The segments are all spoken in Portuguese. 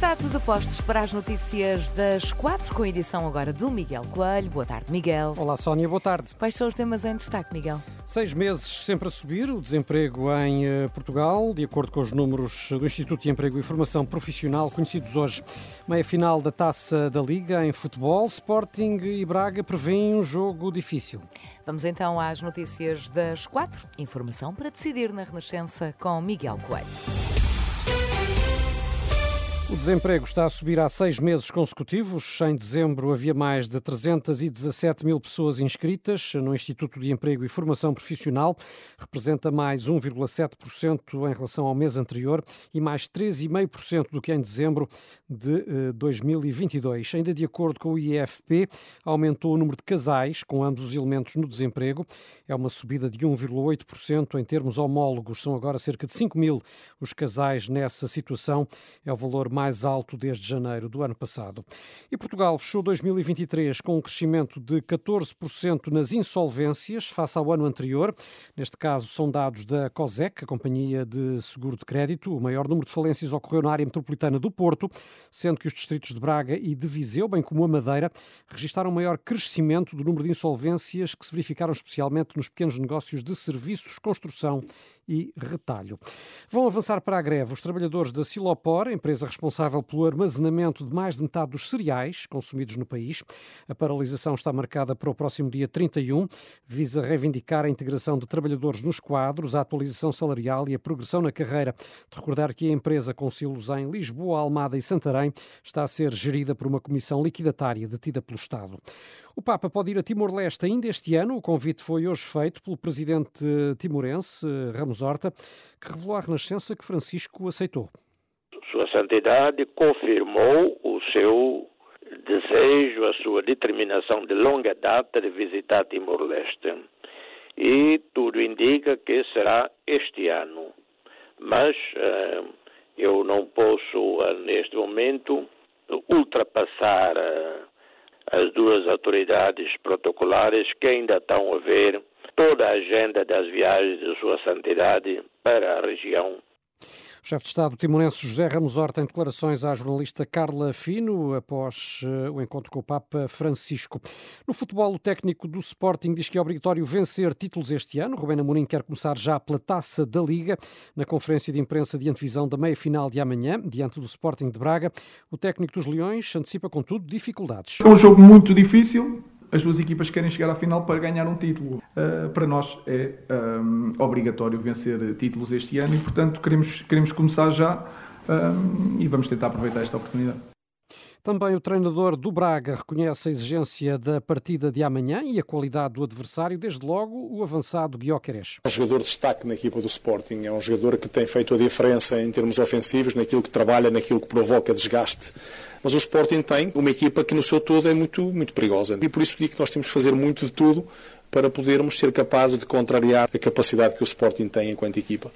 Está tudo postos para as notícias das quatro, com a edição agora do Miguel Coelho. Boa tarde, Miguel. Olá, Sónia, boa tarde. Quais são os temas em destaque, Miguel? Seis meses sempre a subir o desemprego em eh, Portugal, de acordo com os números do Instituto de Emprego e Formação Profissional, conhecidos hoje. Meia final da taça da Liga em futebol, Sporting e Braga prevêem um jogo difícil. Vamos então às notícias das quatro. Informação para decidir na Renascença com Miguel Coelho. O desemprego está a subir há seis meses consecutivos. Em dezembro havia mais de 317 mil pessoas inscritas no Instituto de Emprego e Formação Profissional. Representa mais 1,7% em relação ao mês anterior e mais 13,5% do que em dezembro de 2022. Eh, Ainda de acordo com o IFP, aumentou o número de casais com ambos os elementos no desemprego. É uma subida de 1,8% em termos homólogos. São agora cerca de 5 mil os casais nessa situação. É o valor mais mais alto desde janeiro do ano passado. E Portugal fechou 2023 com um crescimento de 14% nas insolvências face ao ano anterior. Neste caso, são dados da COSEC, a Companhia de Seguro de Crédito. O maior número de falências ocorreu na área metropolitana do Porto, sendo que os distritos de Braga e de Viseu, bem como a Madeira, registaram maior crescimento do número de insolvências que se verificaram especialmente nos pequenos negócios de serviços, construção e retalho. Vão avançar para a greve os trabalhadores da Silopor, empresa responsável pelo armazenamento de mais de metade dos cereais consumidos no país. A paralisação está marcada para o próximo dia 31, visa reivindicar a integração de trabalhadores nos quadros, a atualização salarial e a progressão na carreira. De recordar que a empresa com silos em Lisboa, Almada e Santarém está a ser gerida por uma comissão liquidatária detida pelo Estado. O Papa pode ir a Timor-Leste ainda este ano. O convite foi hoje feito pelo presidente timorense, Ramos Horta, que revelou à Renascença que Francisco aceitou. Sua Santidade confirmou o seu desejo, a sua determinação de longa data de visitar Timor-Leste. E tudo indica que será este ano. Mas uh, eu não posso, uh, neste momento, ultrapassar. Uh, as duas autoridades protocolares que ainda estão a ver toda a agenda das viagens de Sua Santidade para a região o chefe de Estado timorense José Ramos Horta em declarações à jornalista Carla Fino após uh, o encontro com o Papa Francisco. No futebol, o técnico do Sporting diz que é obrigatório vencer títulos este ano. Rubén Amorim quer começar já pela taça da Liga. Na conferência de imprensa de antevisão da meia-final de amanhã, diante do Sporting de Braga, o técnico dos Leões antecipa, contudo, dificuldades. É um jogo muito difícil, as duas equipas querem chegar à final para ganhar um título. Uh, para nós é um, obrigatório vencer títulos este ano e, portanto, queremos, queremos começar já um, e vamos tentar aproveitar esta oportunidade. Também o treinador do Braga reconhece a exigência da partida de amanhã e a qualidade do adversário, desde logo o avançado Guioqueres. É um jogador de destaque na equipa do Sporting, é um jogador que tem feito a diferença em termos ofensivos, naquilo que trabalha, naquilo que provoca desgaste. Mas o Sporting tem uma equipa que no seu todo é muito, muito perigosa. E por isso digo que nós temos que fazer muito de tudo para podermos ser capazes de contrariar a capacidade que o Sporting tem enquanto equipa.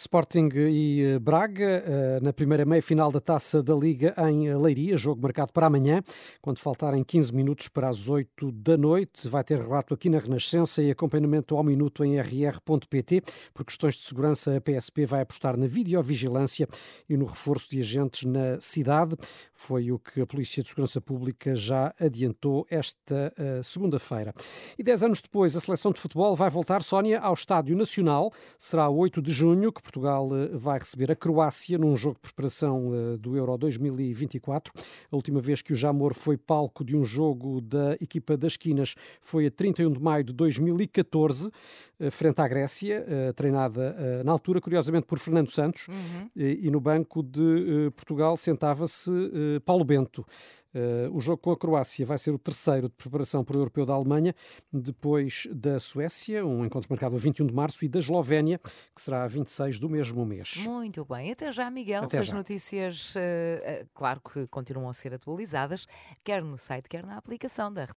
Sporting e eh, Braga, eh, na primeira meia-final da Taça da Liga em Leiria, jogo marcado para amanhã, quando faltarem 15 minutos para as 8 da noite. Vai ter relato aqui na Renascença e acompanhamento ao minuto em rr.pt. Por questões de segurança, a PSP vai apostar na videovigilância e no reforço de agentes na cidade. Foi o que a Polícia de Segurança Pública já adiantou esta segunda-feira. E 10 anos depois, a seleção de futebol vai voltar, Sónia, ao Estádio Nacional. Será 8 de junho, que Portugal eh, vai receber a Croácia num jogo de preparação eh, do Euro 2024. A última vez que o Jamor foi palco de um jogo da equipa das Quinas foi a 31 de maio de 2014, eh, frente à Grécia, treinada na altura, curiosamente, por Fernando Santos, uhum. e no banco de Portugal sentava-se Paulo Bento. Uh, o jogo com a Croácia vai ser o terceiro de preparação para o Europeu da Alemanha, depois da Suécia, um encontro marcado a 21 de março, e da Eslovénia, que será a 26 do mesmo mês. Muito bem. Até já, Miguel. Até As já. notícias, uh, claro que continuam a ser atualizadas, quer no site, quer na aplicação da